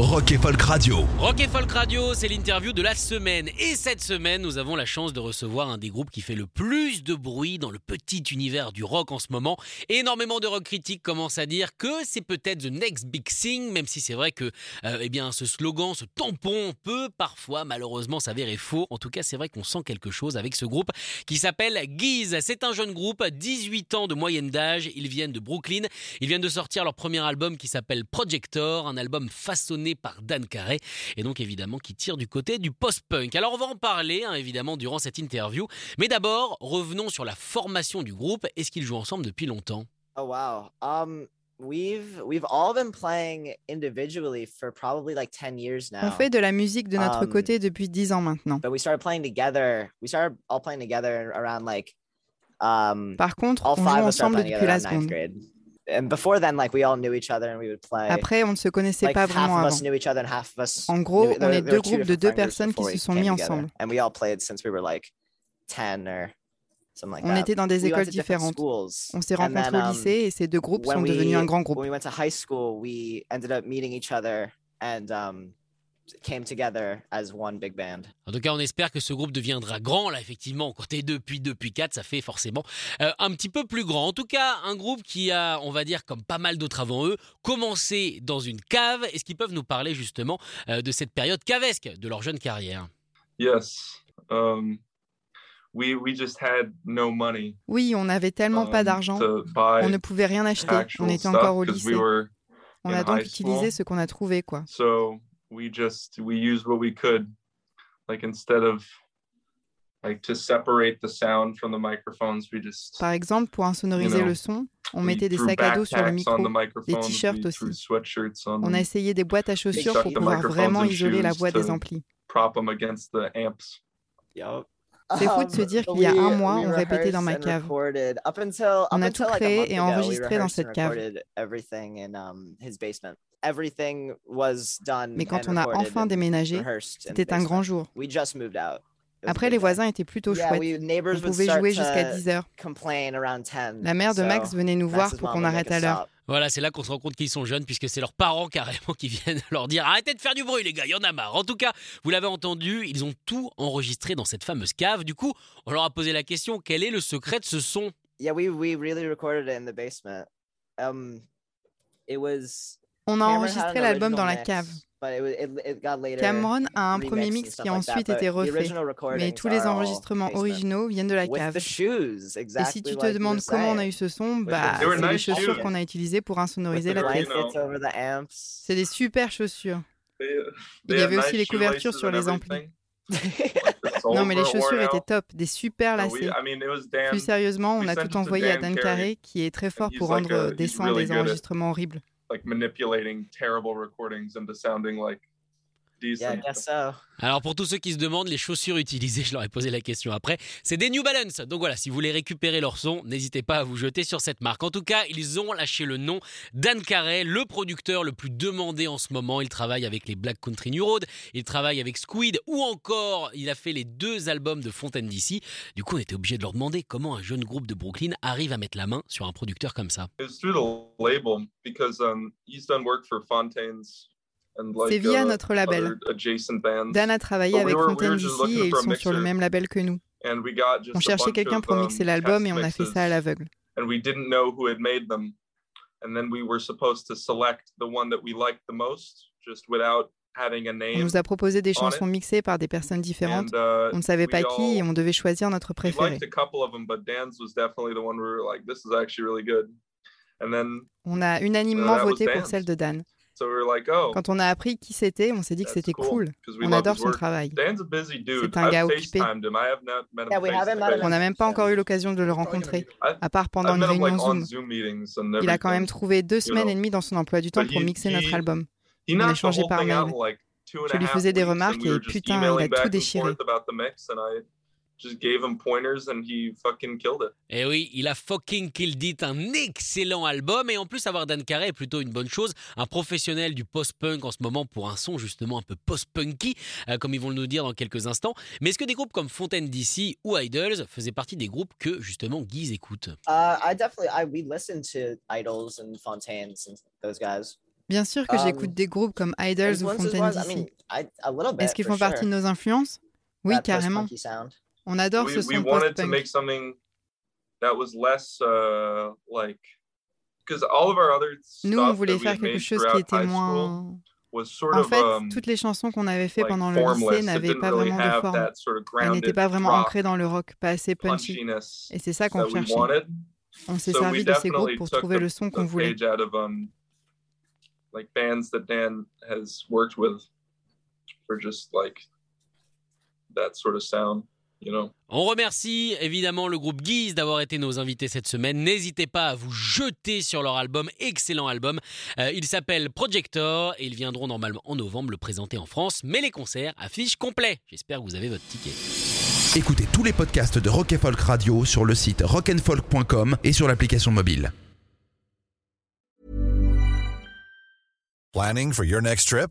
Rock et Folk Radio. Rock et Folk Radio, c'est l'interview de la semaine. Et cette semaine, nous avons la chance de recevoir un des groupes qui fait le plus de bruit dans le petit univers du rock en ce moment. Énormément de rock critiques commencent à dire que c'est peut-être the next big thing, même si c'est vrai que euh, eh bien, ce slogan, ce tampon peut parfois malheureusement s'avérer faux. En tout cas, c'est vrai qu'on sent quelque chose avec ce groupe qui s'appelle Guise. C'est un jeune groupe, 18 ans de moyenne d'âge. Ils viennent de Brooklyn. Ils viennent de sortir leur premier album qui s'appelle Projector, un album façonné par Dan Carey et donc évidemment qui tire du côté du post-punk. Alors on va en parler hein, évidemment durant cette interview, mais d'abord revenons sur la formation du groupe. Est-ce qu'ils jouent ensemble depuis longtemps Oh wow. Um we've we've all been playing individually for probably like 10 years now. On fait de la musique de notre Um, côté depuis 10 ans maintenant. But we started playing together. We started all playing together around like um Par contre, all on joue five of us started ensemble depuis la seconde. Grade. And before then like we all knew each other and we would play. Après, on ne se connaissait like pas half vraiment of avant. us knew each other and half of us En gros, on est deux groupes de deux personnes qui se sont mis ensemble. And we all played since we were like 10 or something like On that. était dans des écoles différentes. schools. On s'est rencontrés au um, lycée et ces deux groupes sont devenus un grand groupe. Came together as one big band. En tout cas, on espère que ce groupe deviendra grand. Là, effectivement, quand t'es deux, puis deux, puis quatre, ça fait forcément euh, un petit peu plus grand. En tout cas, un groupe qui a, on va dire, comme pas mal d'autres avant eux, commencé dans une cave. Est-ce qu'ils peuvent nous parler justement euh, de cette période cavesque de leur jeune carrière? Yes. Um, we we just had no money. Oui, on n'avait tellement pas um, d'argent. to buy On ne pouvait rien acheter. On était encore au lycée. we On a donc utilisé ce qu'on a trouvé, quoi. So we just we used what we could, like instead of like to separate the sound from the microphones, we just Par exemple, pour insonoriser You know, le son, on we mettait des sacs à dos sur le backpacks on micro. the microphones, t-shirts aussi. sweatshirts on On a essayé des boîtes à chaussures pour pouvoir vraiment isoler la voix des to- amplis. prop them against the amps. Yup. C'est fou de se dire qu'il y a un mois, on répétait dans ma cave. On a tout créé et enregistré dans cette cave. Everything was done Mais quand and on a enfin déménagé, c'était un grand jour. We just moved out. It was a Après, big les voisins étaient plutôt Yeah, chouettes. On pouvait jouer jusqu'à to 10 heures. complain around 10. La mère de Max so venait nous voir pour qu'on arrête à us l'heure. stop. Voilà, c'est là qu'on se rend compte qu'ils sont jeunes, puisque c'est leurs parents carrément qui viennent leur dire arrêtez de faire du bruit, les gars, il y en a marre. En tout cas, vous l'avez entendu, ils ont tout enregistré dans cette fameuse cave. Du coup, on leur a posé la question quel est le secret de ce son? Yeah, we we really recorded it in the basement. Um, it was. On a enregistré l'album dans la cave. mix, but it, was- it, it got later Cameron a un premier mix qui a ensuite été refait. Mais tous les enregistrements originaux viennent de la cave. Et si tu te demandes comment on a eu ce son, bah, c'est les chaussures qu'on a utilisées pour insonoriser la the pièce. C'est des super chaussures. They, Il y avait aussi les couvertures sur les amplis. Non, mais les chaussures étaient top, des super So we- lacées. I mean, it was Dan. Plus sérieusement, on a tout to envoyé à Dan Carey, qui est très fort pour rendre des sons des enregistrements horribles. Like manipulating terrible recordings into sounding like Yeah, so. Alors pour tous ceux qui se demandent les chaussures utilisées, je leur ai posé la question après, c'est des New Balance. Donc voilà, si vous voulez récupérer leur son, n'hésitez pas à vous jeter sur cette marque. En tout cas, ils ont lâché le nom Dan Carey, le producteur le plus demandé en ce moment. Il travaille avec les Black Country New Road, il travaille avec Squid ou encore il a fait les deux albums de Fontaine DC. Du coup, on était obligé de leur demander comment un jeune groupe de Brooklyn arrive à mettre la main sur un producteur comme ça. Through the label because um, he's done work for Fontaines C'est via uh, notre label. Dan a travaillé avec Fontaine d'ici et ils sont sur le même label que nous. On cherchait quelqu'un pour um, mixer l'album test et on a fait ça à l'aveugle. And we didn't know who had made them. And then we were supposed to select the one that we liked the most, just without having a On nous a proposé des chansons mixées par des personnes différentes. Uh, On ne savait pas qui et on devait choisir notre préféré. liked a couple of them, but Dan's was definitely the one we were like, this is actually really good. And then On a unanimement voté pour celle de Dan. So we were like, oh, Quand on a appris qui c'était, on s'est dit que c'était cool, On adore his son travail. Dan's a busy dude. C'est un gars occupé. On n'a même pas encore eu l'occasion de le rencontrer, à part pendant I've une met him like réunion on Zoom. Il a quand même trouvé deux you semaines know. et demie dans son emploi du temps But pour he- mixer notre album. He On échangeait whole par mail. Je a lui faisais des remarques et putain, il a tout déchiré. Just gave him pointers, and he fucking killed it. Et Eh oui, il a fucking killed it, un excellent album. Et en plus, avoir Dan Carey est plutôt une bonne chose. Un professionnel du post-punk en ce moment pour un son justement un peu post-punky, euh, comme ils vont le nous dire dans quelques instants. Mais est-ce que des groupes comme Fontaine DC ou Idols faisaient partie des groupes que justement Guise écoute? Uh, I definitely I we listened to Idols and Fontaines and those guys. Bien sûr que Um, j'écoute des groupes comme Idols ou Fontaine I DC. mean, I, bit. Est-ce qu'ils font partie sure. de nos influences? Oui, That carrément. On adore we, ce we son wanted to post-punk. make something that was less uh like because all of our other Nous, on voulait faire quelque chose qui était moins. En fait, um, toutes les chansons qu'on avait fait pendant le lycée n'avaient pas vraiment de forme. Elles n'étaient pas vraiment ancrées dans le rock, pas assez punchy. Et c'est ça qu'on cherchait. On s'est servi de ces groupes pour trouver le son qu'on voulait. um like bands that Dan has worked with for just like that sort of sound. On remercie évidemment le groupe Guise d'avoir été nos invités cette semaine. N'hésitez pas à vous jeter sur leur album, excellent album. Euh, il s'appelle Projector et ils viendront normalement en novembre le présenter en France. Mais les concerts affichent complet. J'espère que vous avez votre ticket. Écoutez tous les podcasts de Rock and Folk Radio sur le site rockandfolk.com et sur l'application mobile. Planning for your next trip?